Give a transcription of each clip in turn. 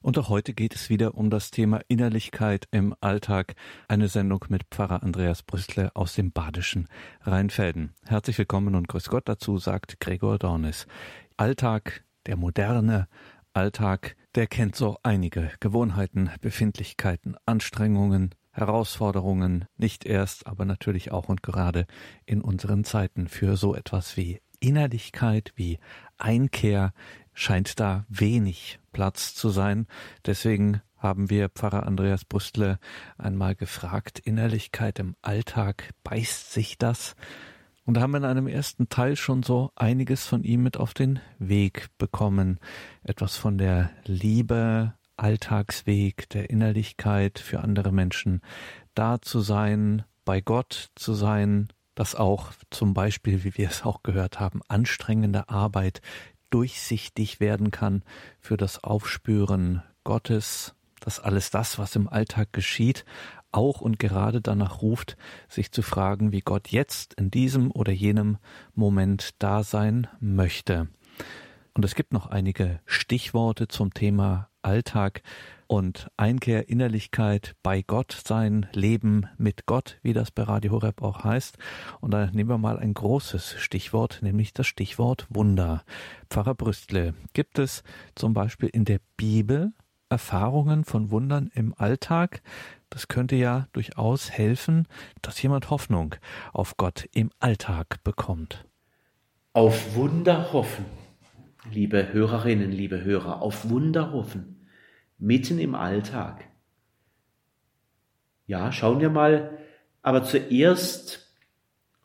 Und auch heute geht es wieder um das Thema Innerlichkeit im Alltag. Eine Sendung mit Pfarrer Andreas Brüstle aus dem badischen Rheinfelden. Herzlich willkommen und grüß Gott dazu, sagt Gregor Dornis. Alltag, der moderne Alltag, der kennt so einige Gewohnheiten, Befindlichkeiten, Anstrengungen, Herausforderungen, nicht erst, aber natürlich auch und gerade in unseren Zeiten für so etwas wie Innerlichkeit, wie Einkehr, scheint da wenig Platz zu sein. Deswegen haben wir Pfarrer Andreas Brüstle einmal gefragt, Innerlichkeit im Alltag, beißt sich das? Und haben in einem ersten Teil schon so einiges von ihm mit auf den Weg bekommen. Etwas von der Liebe, Alltagsweg, der Innerlichkeit für andere Menschen, da zu sein, bei Gott zu sein, dass auch zum Beispiel, wie wir es auch gehört haben, anstrengende Arbeit durchsichtig werden kann für das Aufspüren Gottes, dass alles das, was im Alltag geschieht, auch und gerade danach ruft, sich zu fragen, wie Gott jetzt in diesem oder jenem Moment da sein möchte. Und es gibt noch einige Stichworte zum Thema Alltag, und Einkehr, Innerlichkeit bei Gott sein, Leben mit Gott, wie das bei Radio Horeb auch heißt. Und da nehmen wir mal ein großes Stichwort, nämlich das Stichwort Wunder. Pfarrer Brüstle, gibt es zum Beispiel in der Bibel Erfahrungen von Wundern im Alltag? Das könnte ja durchaus helfen, dass jemand Hoffnung auf Gott im Alltag bekommt. Auf Wunder hoffen, liebe Hörerinnen, liebe Hörer, auf Wunder hoffen mitten im Alltag. Ja, schauen wir mal aber zuerst,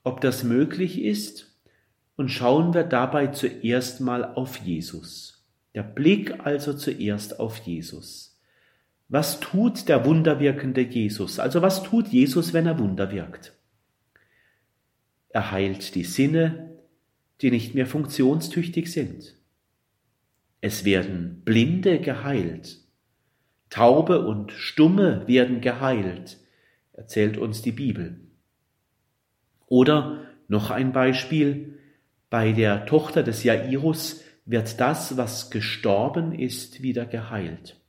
ob das möglich ist und schauen wir dabei zuerst mal auf Jesus. Der Blick also zuerst auf Jesus. Was tut der wunderwirkende Jesus? Also was tut Jesus, wenn er Wunder wirkt? Er heilt die Sinne, die nicht mehr funktionstüchtig sind. Es werden Blinde geheilt. Taube und Stumme werden geheilt, erzählt uns die Bibel. Oder noch ein Beispiel, bei der Tochter des Jairus wird das, was gestorben ist, wieder geheilt.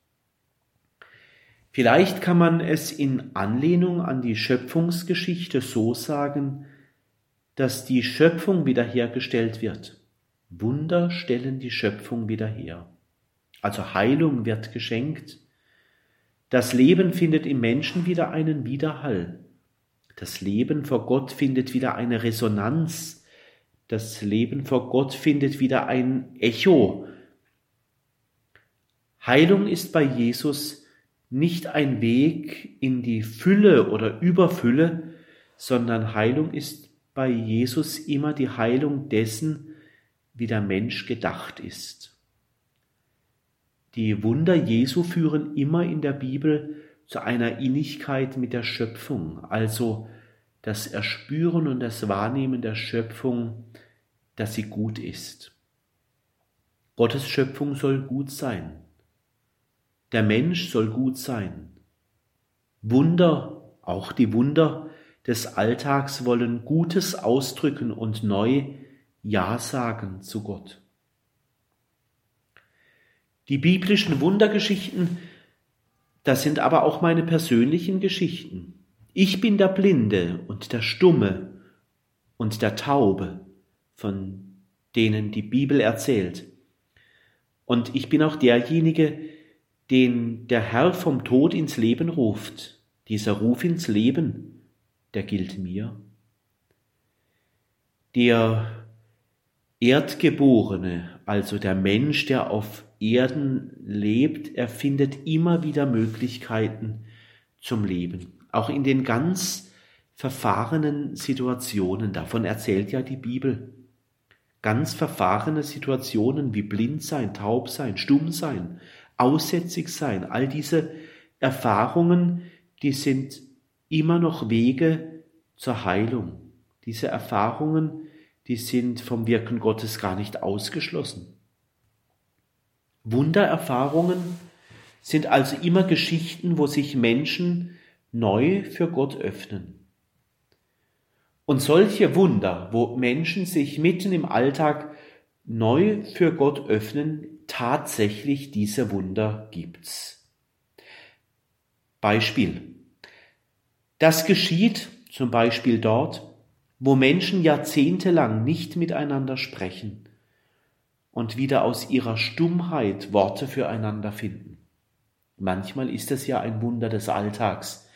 Vielleicht kann man es in Anlehnung an die Schöpfungsgeschichte so sagen, dass die Schöpfung wiederhergestellt wird. Wunder stellen die Schöpfung wieder her. Also Heilung wird geschenkt, das Leben findet im Menschen wieder einen Widerhall. Das Leben vor Gott findet wieder eine Resonanz. Das Leben vor Gott findet wieder ein Echo. Heilung ist bei Jesus nicht ein Weg in die Fülle oder Überfülle, sondern Heilung ist bei Jesus immer die Heilung dessen, wie der Mensch gedacht ist. Die Wunder Jesu führen immer in der Bibel zu einer Innigkeit mit der Schöpfung, also das Erspüren und das Wahrnehmen der Schöpfung, dass sie gut ist. Gottes Schöpfung soll gut sein. Der Mensch soll gut sein. Wunder, auch die Wunder des Alltags wollen Gutes ausdrücken und neu Ja sagen zu Gott. Die biblischen Wundergeschichten, das sind aber auch meine persönlichen Geschichten. Ich bin der Blinde und der Stumme und der Taube, von denen die Bibel erzählt. Und ich bin auch derjenige, den der Herr vom Tod ins Leben ruft. Dieser Ruf ins Leben, der gilt mir. Der Erdgeborene, also der Mensch, der auf Erden lebt, er findet immer wieder Möglichkeiten zum Leben. Auch in den ganz verfahrenen Situationen, davon erzählt ja die Bibel. Ganz verfahrene Situationen wie blind sein, taub sein, stumm sein, aussätzig sein, all diese Erfahrungen, die sind immer noch Wege zur Heilung. Diese Erfahrungen, die sind vom Wirken Gottes gar nicht ausgeschlossen. Wundererfahrungen sind also immer Geschichten, wo sich Menschen neu für Gott öffnen. Und solche Wunder, wo Menschen sich mitten im Alltag neu für Gott öffnen, tatsächlich diese Wunder gibt's. Beispiel. Das geschieht zum Beispiel dort, wo Menschen jahrzehntelang nicht miteinander sprechen und wieder aus ihrer Stummheit Worte füreinander finden. Manchmal ist es ja ein Wunder des Alltags,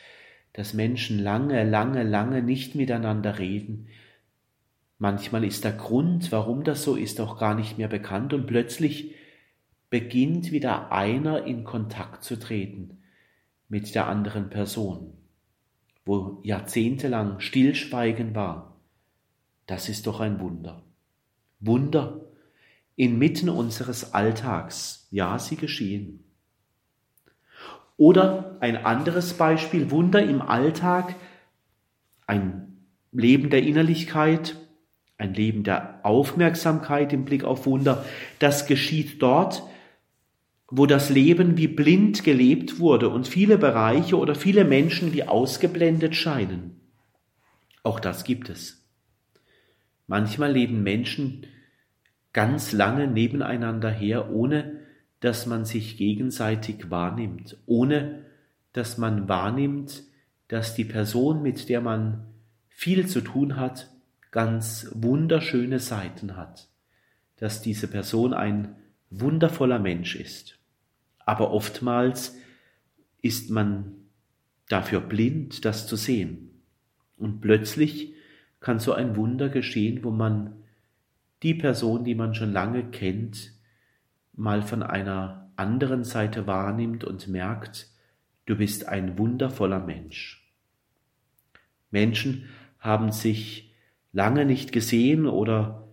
dass Menschen lange, lange, lange nicht miteinander reden. Manchmal ist der Grund, warum das so ist, auch gar nicht mehr bekannt und plötzlich beginnt wieder einer in Kontakt zu treten mit der anderen Person, wo jahrzehntelang Stillschweigen war. Das ist doch ein Wunder. Wunder inmitten unseres Alltags. Ja, sie geschehen. Oder ein anderes Beispiel, Wunder im Alltag, ein Leben der Innerlichkeit, ein Leben der Aufmerksamkeit im Blick auf Wunder. Das geschieht dort, wo das Leben wie blind gelebt wurde und viele Bereiche oder viele Menschen wie ausgeblendet scheinen. Auch das gibt es. Manchmal leben Menschen ganz lange nebeneinander her, ohne dass man sich gegenseitig wahrnimmt, ohne dass man wahrnimmt, dass die Person, mit der man viel zu tun hat, ganz wunderschöne Seiten hat, dass diese Person ein wundervoller Mensch ist. Aber oftmals ist man dafür blind, das zu sehen. Und plötzlich kann so ein Wunder geschehen, wo man die Person, die man schon lange kennt, mal von einer anderen Seite wahrnimmt und merkt, du bist ein wundervoller Mensch. Menschen haben sich lange nicht gesehen oder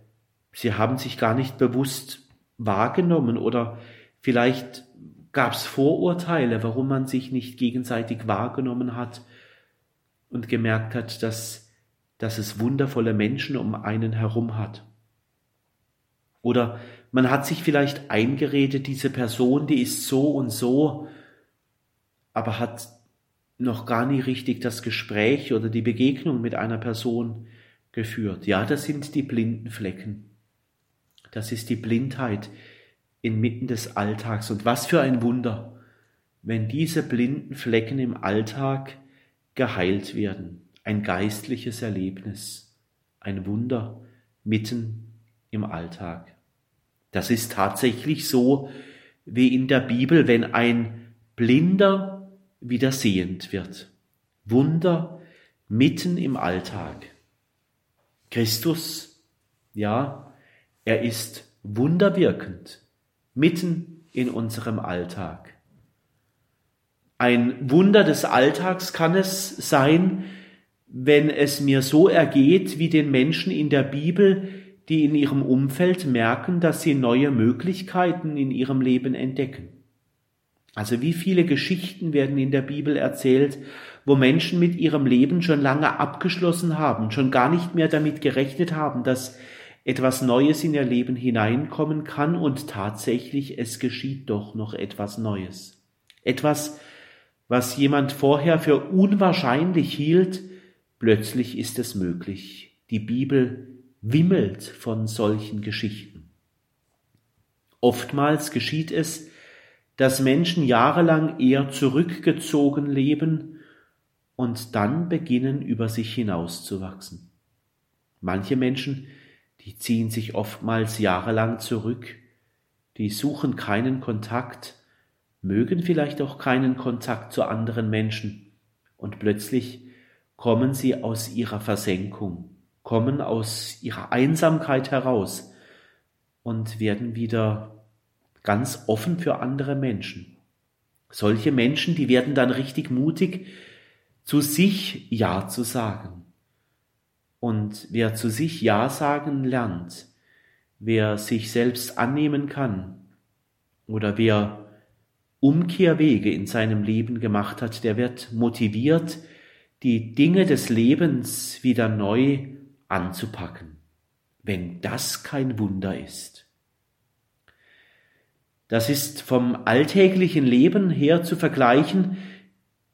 sie haben sich gar nicht bewusst wahrgenommen oder vielleicht gab es Vorurteile, warum man sich nicht gegenseitig wahrgenommen hat und gemerkt hat, dass, dass es wundervolle Menschen um einen herum hat. Oder man hat sich vielleicht eingeredet, diese Person, die ist so und so, aber hat noch gar nie richtig das Gespräch oder die Begegnung mit einer Person geführt. Ja, das sind die blinden Flecken. Das ist die Blindheit inmitten des Alltags. Und was für ein Wunder, wenn diese blinden Flecken im Alltag geheilt werden. Ein geistliches Erlebnis, ein Wunder mitten im Alltag. Das ist tatsächlich so wie in der Bibel, wenn ein Blinder wieder sehend wird. Wunder mitten im Alltag. Christus, ja, er ist wunderwirkend mitten in unserem Alltag. Ein Wunder des Alltags kann es sein, wenn es mir so ergeht wie den Menschen in der Bibel, die in ihrem Umfeld merken, dass sie neue Möglichkeiten in ihrem Leben entdecken. Also wie viele Geschichten werden in der Bibel erzählt, wo Menschen mit ihrem Leben schon lange abgeschlossen haben, schon gar nicht mehr damit gerechnet haben, dass etwas Neues in ihr Leben hineinkommen kann und tatsächlich es geschieht doch noch etwas Neues. Etwas, was jemand vorher für unwahrscheinlich hielt, plötzlich ist es möglich. Die Bibel wimmelt von solchen Geschichten. Oftmals geschieht es, dass Menschen jahrelang eher zurückgezogen leben und dann beginnen über sich hinauszuwachsen. Manche Menschen, die ziehen sich oftmals jahrelang zurück, die suchen keinen Kontakt, mögen vielleicht auch keinen Kontakt zu anderen Menschen, und plötzlich kommen sie aus ihrer Versenkung kommen aus ihrer Einsamkeit heraus und werden wieder ganz offen für andere Menschen. Solche Menschen, die werden dann richtig mutig, zu sich Ja zu sagen. Und wer zu sich Ja sagen lernt, wer sich selbst annehmen kann oder wer Umkehrwege in seinem Leben gemacht hat, der wird motiviert, die Dinge des Lebens wieder neu anzupacken, wenn das kein Wunder ist. Das ist vom alltäglichen Leben her zu vergleichen,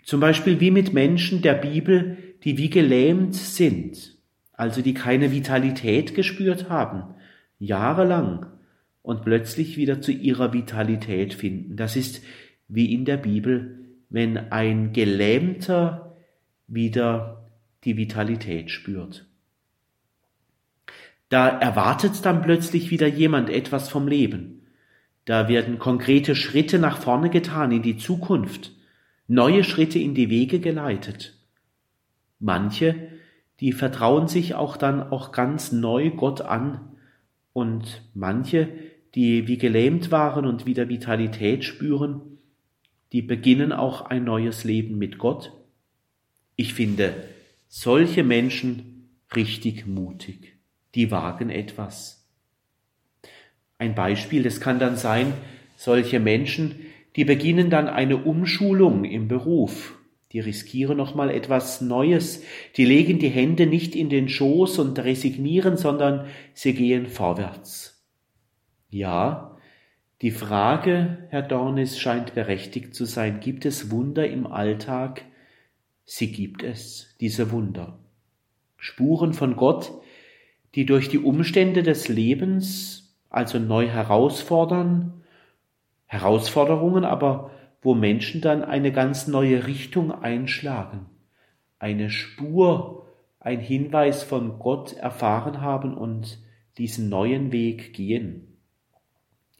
zum Beispiel wie mit Menschen der Bibel, die wie gelähmt sind, also die keine Vitalität gespürt haben, jahrelang, und plötzlich wieder zu ihrer Vitalität finden. Das ist wie in der Bibel, wenn ein Gelähmter wieder die Vitalität spürt. Da erwartet dann plötzlich wieder jemand etwas vom Leben. Da werden konkrete Schritte nach vorne getan in die Zukunft, neue Schritte in die Wege geleitet. Manche, die vertrauen sich auch dann auch ganz neu Gott an und manche, die wie gelähmt waren und wieder Vitalität spüren, die beginnen auch ein neues Leben mit Gott. Ich finde solche Menschen richtig mutig. Die wagen etwas. Ein Beispiel, das kann dann sein, solche Menschen, die beginnen dann eine Umschulung im Beruf. Die riskieren nochmal etwas Neues. Die legen die Hände nicht in den Schoß und resignieren, sondern sie gehen vorwärts. Ja, die Frage, Herr Dornis, scheint berechtigt zu sein. Gibt es Wunder im Alltag? Sie gibt es, diese Wunder. Spuren von Gott, die durch die Umstände des Lebens also neu herausfordern, Herausforderungen aber, wo Menschen dann eine ganz neue Richtung einschlagen, eine Spur, ein Hinweis von Gott erfahren haben und diesen neuen Weg gehen.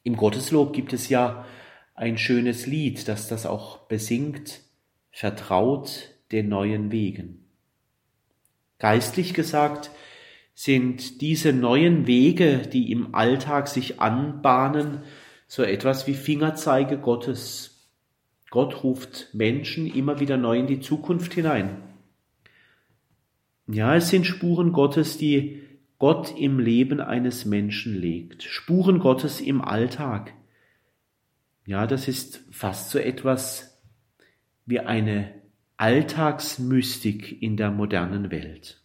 Im Gotteslob gibt es ja ein schönes Lied, das das auch besingt, vertraut den neuen Wegen. Geistlich gesagt sind diese neuen Wege, die im Alltag sich anbahnen, so etwas wie Fingerzeige Gottes. Gott ruft Menschen immer wieder neu in die Zukunft hinein. Ja, es sind Spuren Gottes, die Gott im Leben eines Menschen legt. Spuren Gottes im Alltag. Ja, das ist fast so etwas wie eine Alltagsmystik in der modernen Welt.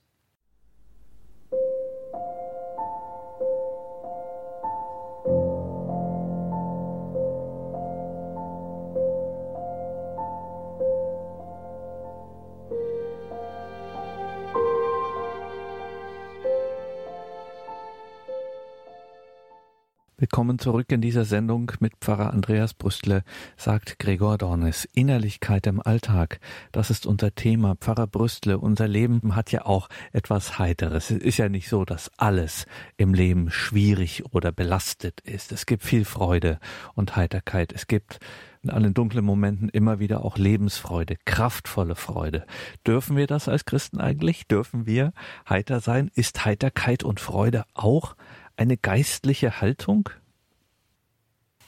Willkommen zurück in dieser Sendung mit Pfarrer Andreas Brüstle, sagt Gregor Dornes. Innerlichkeit im Alltag, das ist unser Thema. Pfarrer Brüstle, unser Leben hat ja auch etwas Heiteres. Es ist ja nicht so, dass alles im Leben schwierig oder belastet ist. Es gibt viel Freude und Heiterkeit. Es gibt in allen dunklen Momenten immer wieder auch Lebensfreude, kraftvolle Freude. Dürfen wir das als Christen eigentlich? Dürfen wir heiter sein? Ist Heiterkeit und Freude auch eine geistliche Haltung?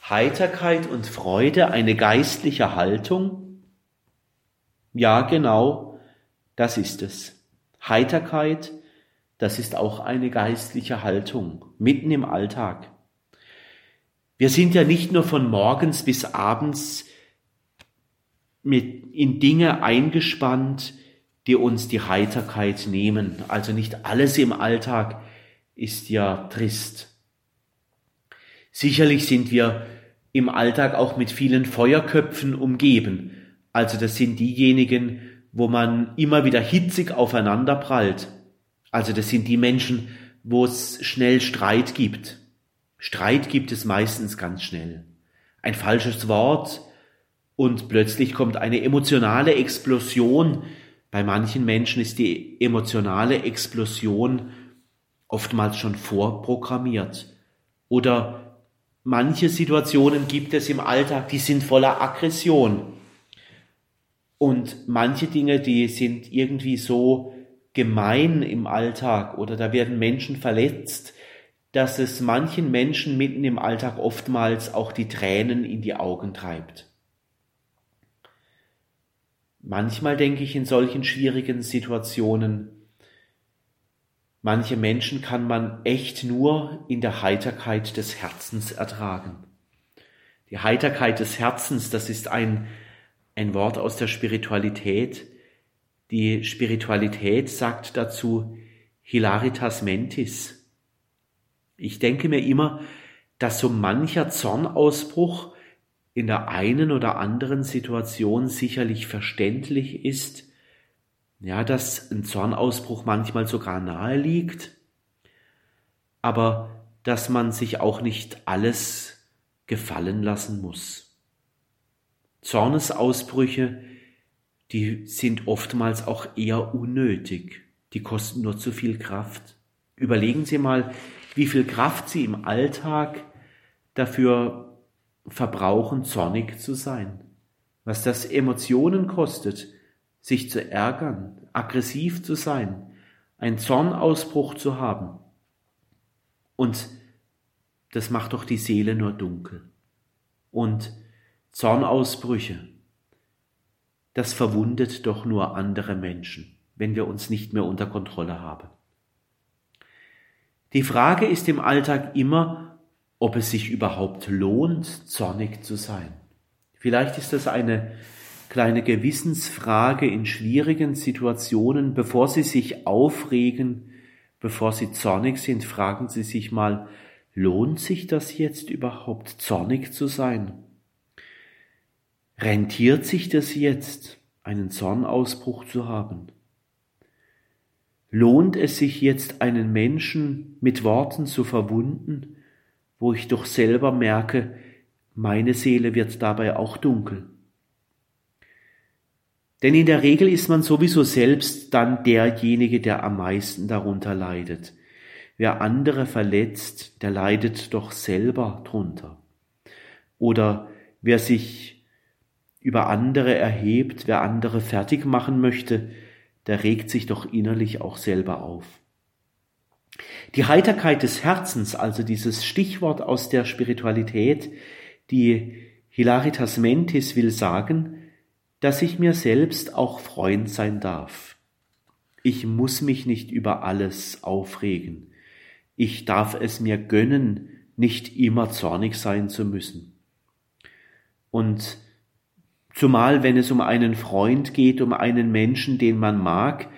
Heiterkeit und Freude eine geistliche Haltung? Ja, genau, das ist es. Heiterkeit, das ist auch eine geistliche Haltung, mitten im Alltag. Wir sind ja nicht nur von morgens bis abends mit, in Dinge eingespannt, die uns die Heiterkeit nehmen. Also nicht alles im Alltag ist ja trist. Sicherlich sind wir im Alltag auch mit vielen Feuerköpfen umgeben. Also das sind diejenigen, wo man immer wieder hitzig aufeinander prallt. Also das sind die Menschen, wo es schnell Streit gibt. Streit gibt es meistens ganz schnell. Ein falsches Wort und plötzlich kommt eine emotionale Explosion. Bei manchen Menschen ist die emotionale Explosion oftmals schon vorprogrammiert. Oder manche Situationen gibt es im Alltag, die sind voller Aggression. Und manche Dinge, die sind irgendwie so gemein im Alltag oder da werden Menschen verletzt, dass es manchen Menschen mitten im Alltag oftmals auch die Tränen in die Augen treibt. Manchmal denke ich in solchen schwierigen Situationen, Manche Menschen kann man echt nur in der Heiterkeit des Herzens ertragen. Die Heiterkeit des Herzens, das ist ein, ein Wort aus der Spiritualität. Die Spiritualität sagt dazu Hilaritas mentis. Ich denke mir immer, dass so mancher Zornausbruch in der einen oder anderen Situation sicherlich verständlich ist, ja, dass ein Zornausbruch manchmal sogar nahe liegt. Aber dass man sich auch nicht alles gefallen lassen muss. Zornesausbrüche, die sind oftmals auch eher unnötig, die kosten nur zu viel Kraft. Überlegen Sie mal, wie viel Kraft Sie im Alltag dafür verbrauchen, zornig zu sein. Was das Emotionen kostet, sich zu ärgern, aggressiv zu sein, einen Zornausbruch zu haben. Und das macht doch die Seele nur dunkel. Und Zornausbrüche, das verwundet doch nur andere Menschen, wenn wir uns nicht mehr unter Kontrolle haben. Die Frage ist im Alltag immer, ob es sich überhaupt lohnt, zornig zu sein. Vielleicht ist das eine kleine Gewissensfrage in schwierigen Situationen. Bevor Sie sich aufregen, bevor Sie zornig sind, fragen Sie sich mal, lohnt sich das jetzt überhaupt, zornig zu sein? Rentiert sich das jetzt, einen Zornausbruch zu haben? Lohnt es sich jetzt, einen Menschen mit Worten zu verwunden, wo ich doch selber merke, meine Seele wird dabei auch dunkel? Denn in der Regel ist man sowieso selbst dann derjenige, der am meisten darunter leidet. Wer andere verletzt, der leidet doch selber drunter. Oder wer sich über andere erhebt, wer andere fertig machen möchte, der regt sich doch innerlich auch selber auf. Die Heiterkeit des Herzens, also dieses Stichwort aus der Spiritualität, die Hilaritas Mentis will sagen, dass ich mir selbst auch Freund sein darf. Ich muss mich nicht über alles aufregen. Ich darf es mir gönnen, nicht immer zornig sein zu müssen. Und zumal wenn es um einen Freund geht, um einen Menschen, den man mag,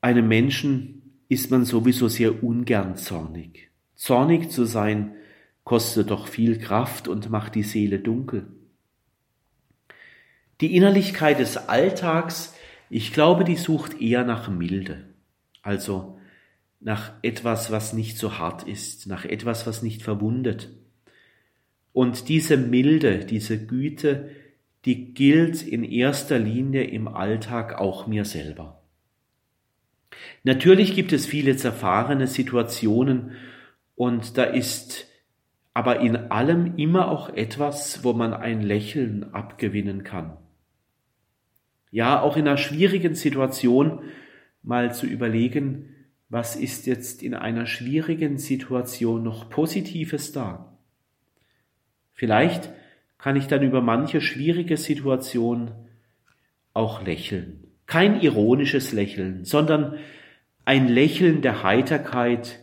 einem Menschen ist man sowieso sehr ungern zornig. Zornig zu sein kostet doch viel Kraft und macht die Seele dunkel. Die Innerlichkeit des Alltags, ich glaube, die sucht eher nach Milde, also nach etwas, was nicht so hart ist, nach etwas, was nicht verwundet. Und diese Milde, diese Güte, die gilt in erster Linie im Alltag auch mir selber. Natürlich gibt es viele zerfahrene Situationen und da ist aber in allem immer auch etwas, wo man ein Lächeln abgewinnen kann ja auch in einer schwierigen Situation mal zu überlegen, was ist jetzt in einer schwierigen Situation noch Positives da? Vielleicht kann ich dann über manche schwierige Situation auch lächeln. Kein ironisches Lächeln, sondern ein Lächeln der Heiterkeit,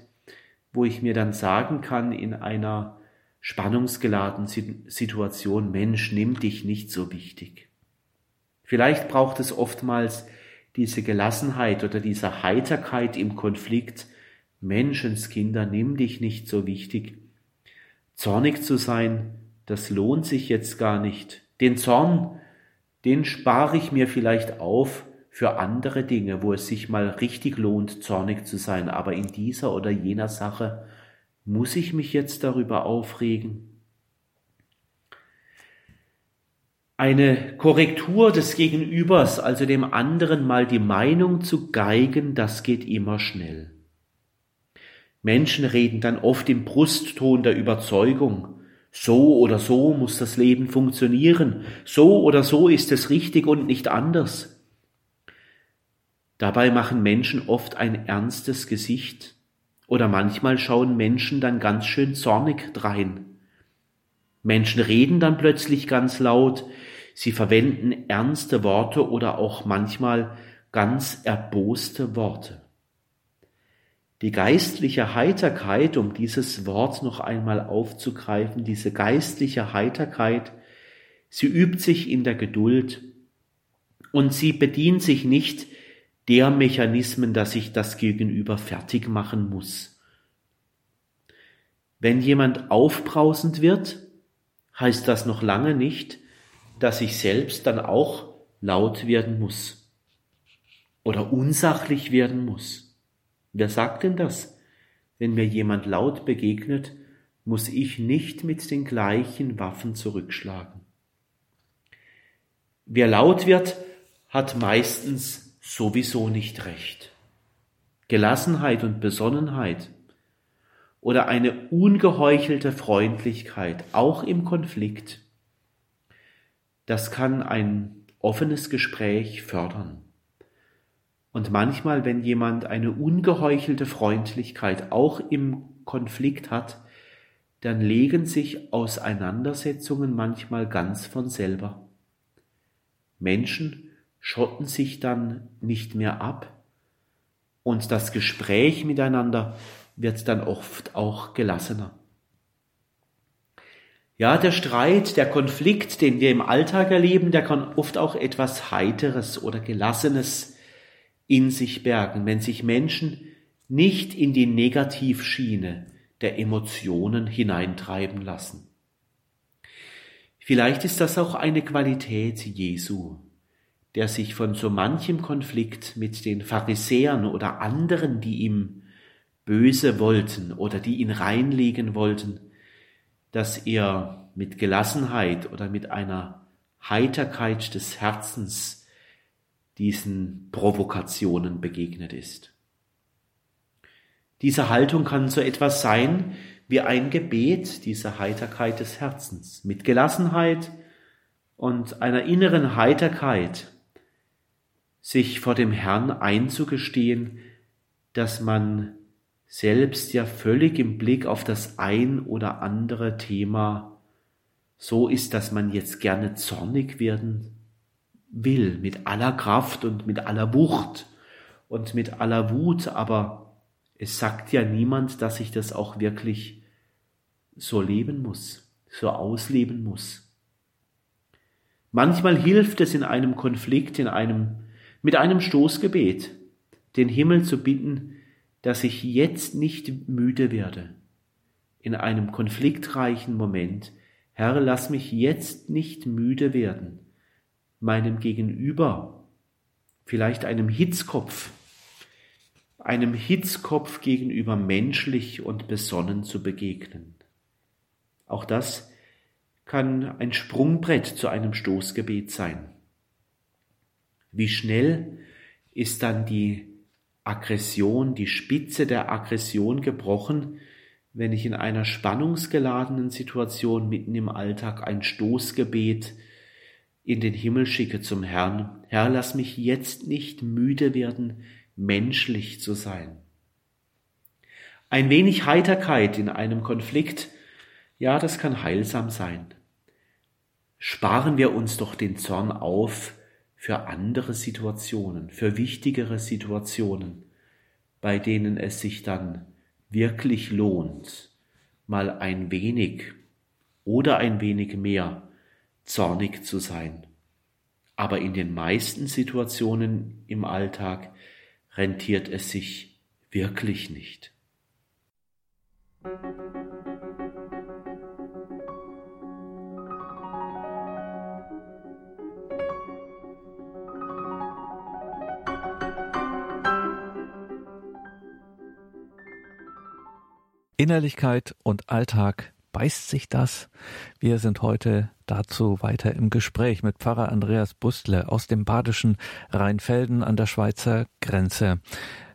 wo ich mir dann sagen kann in einer spannungsgeladenen Situation, Mensch, nimm dich nicht so wichtig. Vielleicht braucht es oftmals diese Gelassenheit oder diese Heiterkeit im Konflikt. Menschenskinder, nimm dich nicht so wichtig. Zornig zu sein, das lohnt sich jetzt gar nicht. Den Zorn, den spare ich mir vielleicht auf für andere Dinge, wo es sich mal richtig lohnt, zornig zu sein. Aber in dieser oder jener Sache muss ich mich jetzt darüber aufregen. Eine Korrektur des Gegenübers, also dem anderen mal die Meinung zu geigen, das geht immer schnell. Menschen reden dann oft im Brustton der Überzeugung, so oder so muss das Leben funktionieren, so oder so ist es richtig und nicht anders. Dabei machen Menschen oft ein ernstes Gesicht oder manchmal schauen Menschen dann ganz schön zornig drein. Menschen reden dann plötzlich ganz laut, Sie verwenden ernste Worte oder auch manchmal ganz erboste Worte. Die geistliche Heiterkeit, um dieses Wort noch einmal aufzugreifen, diese geistliche Heiterkeit, sie übt sich in der Geduld und sie bedient sich nicht der Mechanismen, dass ich das Gegenüber fertig machen muss. Wenn jemand aufbrausend wird, heißt das noch lange nicht, dass ich selbst dann auch laut werden muss oder unsachlich werden muss. Wer sagt denn das? wenn mir jemand laut begegnet, muss ich nicht mit den gleichen Waffen zurückschlagen. Wer laut wird, hat meistens sowieso nicht recht. Gelassenheit und Besonnenheit oder eine ungeheuchelte Freundlichkeit, auch im Konflikt, das kann ein offenes Gespräch fördern. Und manchmal, wenn jemand eine ungeheuchelte Freundlichkeit auch im Konflikt hat, dann legen sich Auseinandersetzungen manchmal ganz von selber. Menschen schotten sich dann nicht mehr ab und das Gespräch miteinander wird dann oft auch gelassener. Ja, der Streit, der Konflikt, den wir im Alltag erleben, der kann oft auch etwas Heiteres oder Gelassenes in sich bergen, wenn sich Menschen nicht in die Negativschiene der Emotionen hineintreiben lassen. Vielleicht ist das auch eine Qualität Jesu, der sich von so manchem Konflikt mit den Pharisäern oder anderen, die ihm böse wollten oder die ihn reinlegen wollten, dass er mit Gelassenheit oder mit einer Heiterkeit des Herzens diesen Provokationen begegnet ist. Diese Haltung kann so etwas sein wie ein Gebet dieser Heiterkeit des Herzens, mit Gelassenheit und einer inneren Heiterkeit sich vor dem Herrn einzugestehen, dass man selbst ja völlig im Blick auf das ein oder andere Thema so ist, dass man jetzt gerne zornig werden will, mit aller Kraft und mit aller Wucht und mit aller Wut, aber es sagt ja niemand, dass ich das auch wirklich so leben muss, so ausleben muss. Manchmal hilft es in einem Konflikt, in einem mit einem Stoßgebet, den Himmel zu bitten, dass ich jetzt nicht müde werde. In einem konfliktreichen Moment, Herr, lass mich jetzt nicht müde werden, meinem Gegenüber, vielleicht einem Hitzkopf, einem Hitzkopf gegenüber menschlich und besonnen zu begegnen. Auch das kann ein Sprungbrett zu einem Stoßgebet sein. Wie schnell ist dann die Aggression, die Spitze der Aggression gebrochen, wenn ich in einer spannungsgeladenen Situation mitten im Alltag ein Stoßgebet in den Himmel schicke zum Herrn. Herr, lass mich jetzt nicht müde werden, menschlich zu sein. Ein wenig Heiterkeit in einem Konflikt, ja, das kann heilsam sein. Sparen wir uns doch den Zorn auf, für andere Situationen, für wichtigere Situationen, bei denen es sich dann wirklich lohnt, mal ein wenig oder ein wenig mehr zornig zu sein. Aber in den meisten Situationen im Alltag rentiert es sich wirklich nicht. Innerlichkeit und Alltag, beißt sich das? Wir sind heute dazu weiter im Gespräch mit Pfarrer Andreas Brüstle aus dem badischen Rheinfelden an der Schweizer Grenze.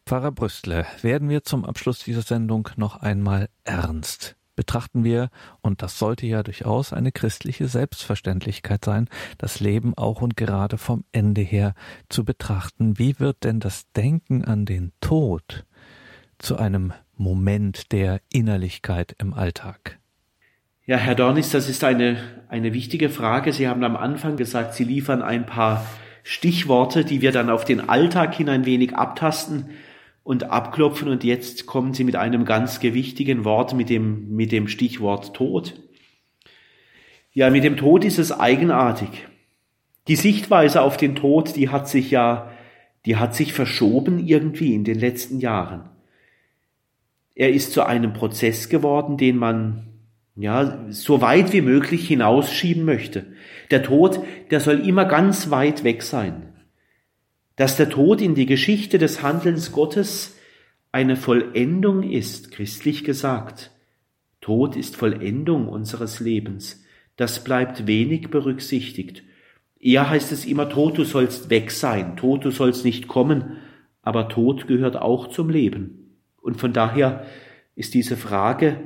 Pfarrer Brüstle, werden wir zum Abschluss dieser Sendung noch einmal ernst. Betrachten wir, und das sollte ja durchaus eine christliche Selbstverständlichkeit sein, das Leben auch und gerade vom Ende her zu betrachten. Wie wird denn das Denken an den Tod zu einem Moment der Innerlichkeit im Alltag? Ja, Herr Dornis, das ist eine, eine wichtige Frage. Sie haben am Anfang gesagt, Sie liefern ein paar Stichworte, die wir dann auf den Alltag hin ein wenig abtasten und abklopfen. Und jetzt kommen Sie mit einem ganz gewichtigen Wort, mit dem, mit dem Stichwort Tod. Ja, mit dem Tod ist es eigenartig. Die Sichtweise auf den Tod, die hat sich ja, die hat sich verschoben irgendwie in den letzten Jahren. Er ist zu einem Prozess geworden, den man ja, so weit wie möglich hinausschieben möchte. Der Tod, der soll immer ganz weit weg sein. Dass der Tod in die Geschichte des Handelns Gottes eine Vollendung ist, christlich gesagt. Tod ist Vollendung unseres Lebens. Das bleibt wenig berücksichtigt. Eher heißt es immer, Tod, du sollst weg sein, Tod, du sollst nicht kommen, aber Tod gehört auch zum Leben. Und von daher ist diese Frage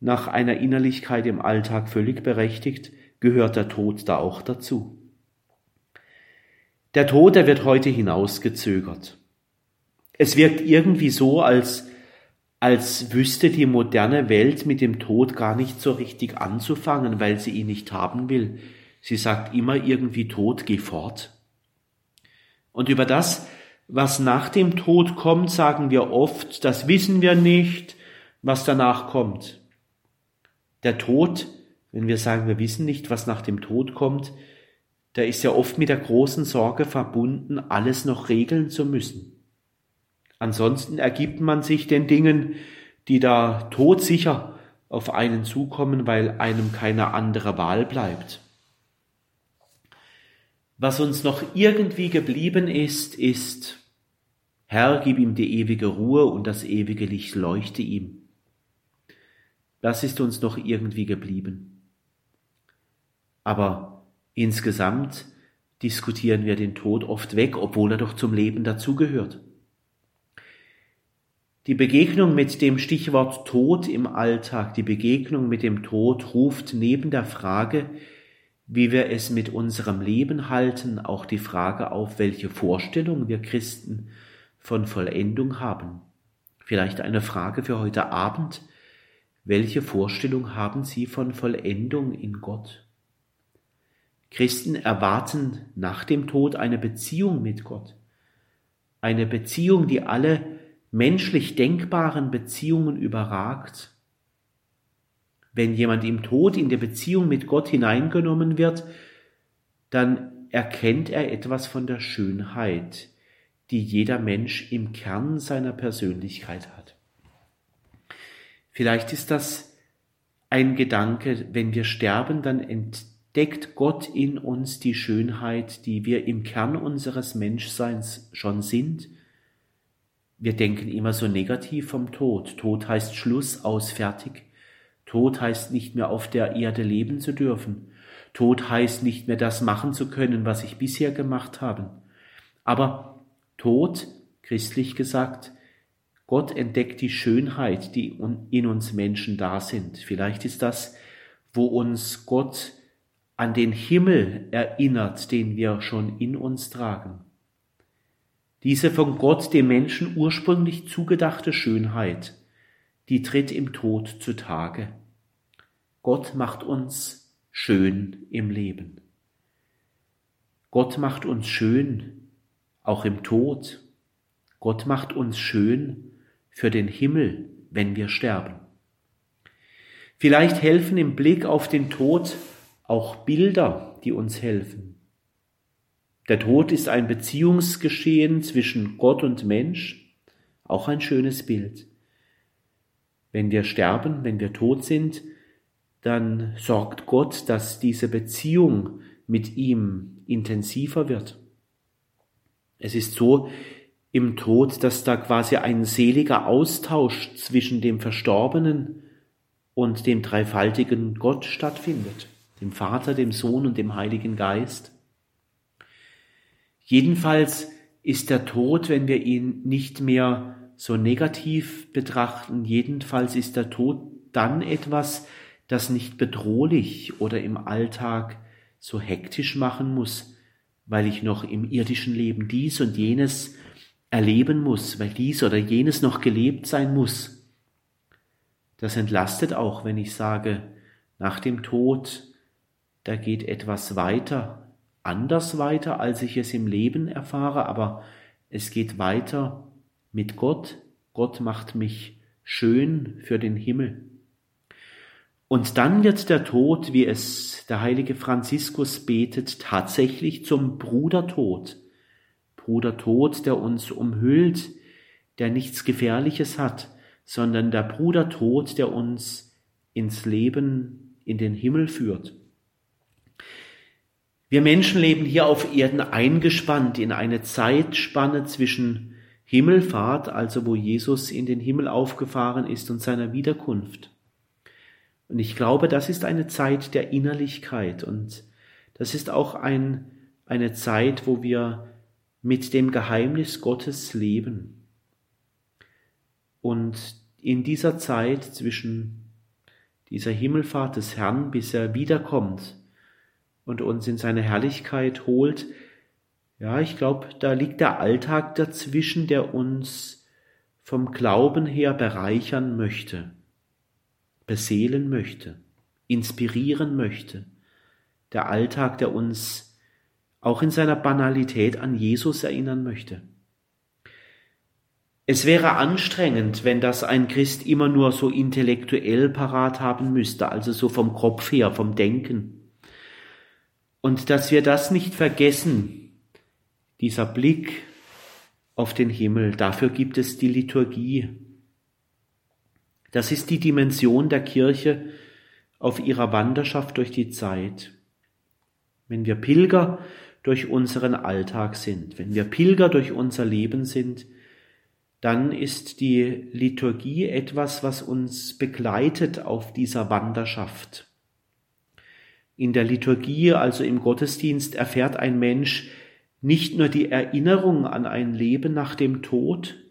nach einer Innerlichkeit im Alltag völlig berechtigt, gehört der Tod da auch dazu. Der Tod, der wird heute hinausgezögert. Es wirkt irgendwie so, als, als wüsste die moderne Welt mit dem Tod gar nicht so richtig anzufangen, weil sie ihn nicht haben will. Sie sagt immer irgendwie Tod, geh fort. Und über das, was nach dem Tod kommt, sagen wir oft, das wissen wir nicht, was danach kommt. Der Tod, wenn wir sagen, wir wissen nicht, was nach dem Tod kommt, der ist ja oft mit der großen Sorge verbunden, alles noch regeln zu müssen. Ansonsten ergibt man sich den Dingen, die da todsicher auf einen zukommen, weil einem keine andere Wahl bleibt. Was uns noch irgendwie geblieben ist, ist, Herr, gib ihm die ewige Ruhe und das ewige Licht leuchte ihm. Das ist uns noch irgendwie geblieben. Aber insgesamt diskutieren wir den Tod oft weg, obwohl er doch zum Leben dazugehört. Die Begegnung mit dem Stichwort Tod im Alltag, die Begegnung mit dem Tod ruft neben der Frage, wie wir es mit unserem Leben halten, auch die Frage auf, welche Vorstellung wir Christen von Vollendung haben. Vielleicht eine Frage für heute Abend, welche Vorstellung haben Sie von Vollendung in Gott? Christen erwarten nach dem Tod eine Beziehung mit Gott. Eine Beziehung, die alle menschlich denkbaren Beziehungen überragt. Wenn jemand im Tod in die Beziehung mit Gott hineingenommen wird, dann erkennt er etwas von der Schönheit, die jeder Mensch im Kern seiner Persönlichkeit hat. Vielleicht ist das ein Gedanke, wenn wir sterben, dann entdeckt Gott in uns die Schönheit, die wir im Kern unseres Menschseins schon sind. Wir denken immer so negativ vom Tod. Tod heißt Schluss, aus, fertig. Tod heißt nicht mehr auf der Erde leben zu dürfen. Tod heißt nicht mehr das machen zu können, was ich bisher gemacht habe. Aber Tod, christlich gesagt, Gott entdeckt die Schönheit, die in uns Menschen da sind. Vielleicht ist das, wo uns Gott an den Himmel erinnert, den wir schon in uns tragen. Diese von Gott dem Menschen ursprünglich zugedachte Schönheit, die tritt im Tod zutage. Gott macht uns schön im Leben. Gott macht uns schön auch im Tod. Gott macht uns schön für den Himmel, wenn wir sterben. Vielleicht helfen im Blick auf den Tod auch Bilder, die uns helfen. Der Tod ist ein Beziehungsgeschehen zwischen Gott und Mensch, auch ein schönes Bild. Wenn wir sterben, wenn wir tot sind, dann sorgt Gott, dass diese Beziehung mit ihm intensiver wird. Es ist so, im Tod, dass da quasi ein seliger Austausch zwischen dem Verstorbenen und dem dreifaltigen Gott stattfindet, dem Vater, dem Sohn und dem Heiligen Geist. Jedenfalls ist der Tod, wenn wir ihn nicht mehr so negativ betrachten, jedenfalls ist der Tod dann etwas, das nicht bedrohlich oder im Alltag so hektisch machen muss, weil ich noch im irdischen Leben dies und jenes erleben muss, weil dies oder jenes noch gelebt sein muss. Das entlastet auch, wenn ich sage, nach dem Tod, da geht etwas weiter, anders weiter, als ich es im Leben erfahre, aber es geht weiter mit Gott. Gott macht mich schön für den Himmel. Und dann wird der Tod, wie es der heilige Franziskus betet, tatsächlich zum Brudertod, Bruder Tod, der uns umhüllt, der nichts Gefährliches hat, sondern der Bruder Tod, der uns ins Leben, in den Himmel führt. Wir Menschen leben hier auf Erden eingespannt in eine Zeitspanne zwischen Himmelfahrt, also wo Jesus in den Himmel aufgefahren ist und seiner Wiederkunft. Und ich glaube, das ist eine Zeit der Innerlichkeit und das ist auch ein, eine Zeit, wo wir mit dem Geheimnis Gottes leben. Und in dieser Zeit zwischen dieser Himmelfahrt des Herrn, bis er wiederkommt und uns in seine Herrlichkeit holt, ja, ich glaube, da liegt der Alltag dazwischen, der uns vom Glauben her bereichern möchte, beseelen möchte, inspirieren möchte. Der Alltag, der uns auch in seiner Banalität an Jesus erinnern möchte. Es wäre anstrengend, wenn das ein Christ immer nur so intellektuell parat haben müsste, also so vom Kopf her, vom Denken. Und dass wir das nicht vergessen, dieser Blick auf den Himmel, dafür gibt es die Liturgie. Das ist die Dimension der Kirche auf ihrer Wanderschaft durch die Zeit. Wenn wir Pilger durch unseren Alltag sind, wenn wir Pilger durch unser Leben sind, dann ist die Liturgie etwas, was uns begleitet auf dieser Wanderschaft. In der Liturgie, also im Gottesdienst, erfährt ein Mensch nicht nur die Erinnerung an ein Leben nach dem Tod,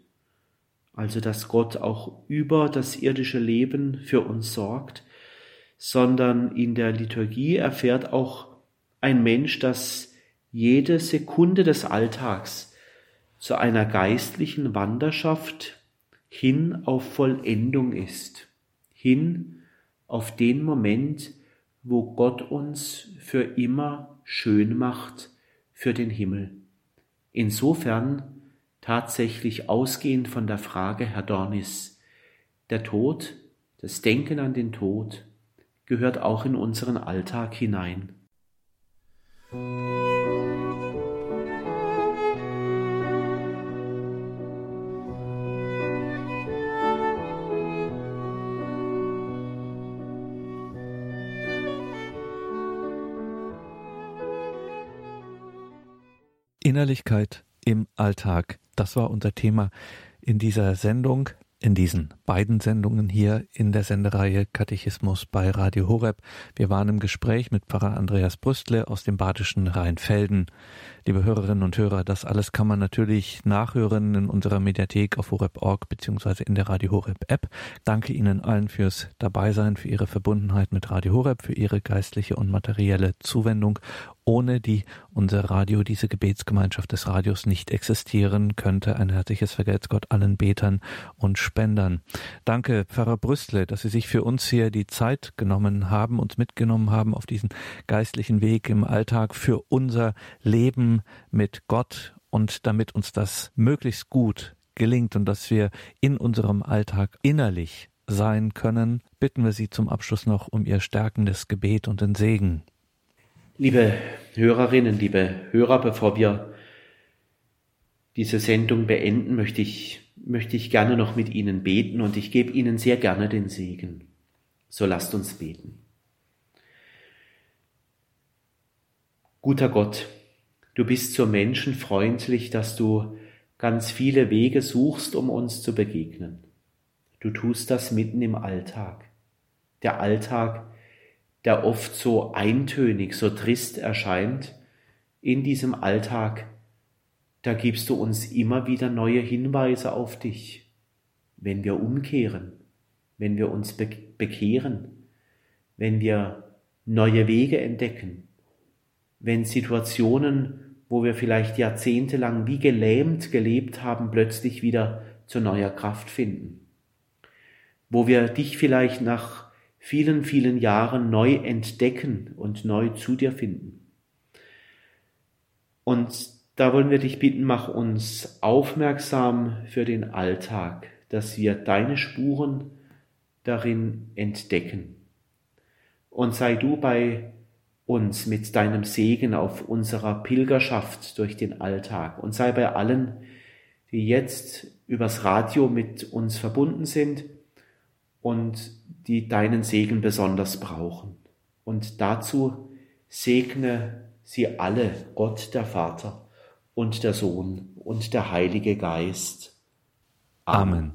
also dass Gott auch über das irdische Leben für uns sorgt, sondern in der Liturgie erfährt auch ein Mensch, dass jede Sekunde des Alltags zu einer geistlichen Wanderschaft hin auf Vollendung ist, hin auf den Moment, wo Gott uns für immer schön macht für den Himmel. Insofern tatsächlich ausgehend von der Frage, Herr Dornis, der Tod, das Denken an den Tod gehört auch in unseren Alltag hinein. Innerlichkeit im Alltag. Das war unser Thema in dieser Sendung, in diesen beiden Sendungen hier in der Sendereihe Katechismus bei Radio Horeb. Wir waren im Gespräch mit Pfarrer Andreas Brüstle aus dem badischen Rheinfelden. Liebe Hörerinnen und Hörer, das alles kann man natürlich nachhören in unserer Mediathek auf horeb.org beziehungsweise in der Radio Horeb App. Danke Ihnen allen fürs Dabeisein, für Ihre Verbundenheit mit Radio Horeb, für Ihre geistliche und materielle Zuwendung ohne die unser Radio, diese Gebetsgemeinschaft des Radios nicht existieren könnte. Ein herzliches Vergelt's Gott allen Betern und Spendern. Danke, Pfarrer Brüstle, dass Sie sich für uns hier die Zeit genommen haben, uns mitgenommen haben auf diesen geistlichen Weg im Alltag für unser Leben mit Gott und damit uns das möglichst gut gelingt und dass wir in unserem Alltag innerlich sein können, bitten wir Sie zum Abschluss noch um Ihr stärkendes Gebet und den Segen. Liebe Hörerinnen, liebe Hörer, bevor wir diese Sendung beenden, möchte ich, möchte ich gerne noch mit Ihnen beten und ich gebe Ihnen sehr gerne den Segen. So lasst uns beten. Guter Gott, Du bist so menschenfreundlich, dass du ganz viele Wege suchst, um uns zu begegnen. Du tust das mitten im Alltag. Der Alltag, der oft so eintönig, so trist erscheint, in diesem Alltag, da gibst du uns immer wieder neue Hinweise auf dich, wenn wir umkehren, wenn wir uns bekehren, wenn wir neue Wege entdecken, wenn Situationen wo wir vielleicht jahrzehntelang wie gelähmt gelebt haben, plötzlich wieder zu neuer Kraft finden. Wo wir dich vielleicht nach vielen, vielen Jahren neu entdecken und neu zu dir finden. Und da wollen wir dich bitten, mach uns aufmerksam für den Alltag, dass wir deine Spuren darin entdecken. Und sei du bei uns mit deinem Segen auf unserer Pilgerschaft durch den Alltag und sei bei allen, die jetzt übers Radio mit uns verbunden sind und die deinen Segen besonders brauchen. Und dazu segne sie alle, Gott der Vater und der Sohn und der Heilige Geist. Amen.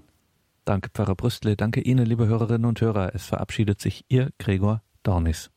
Danke, Pfarrer Brüstle. Danke Ihnen, liebe Hörerinnen und Hörer. Es verabschiedet sich Ihr Gregor Dornis.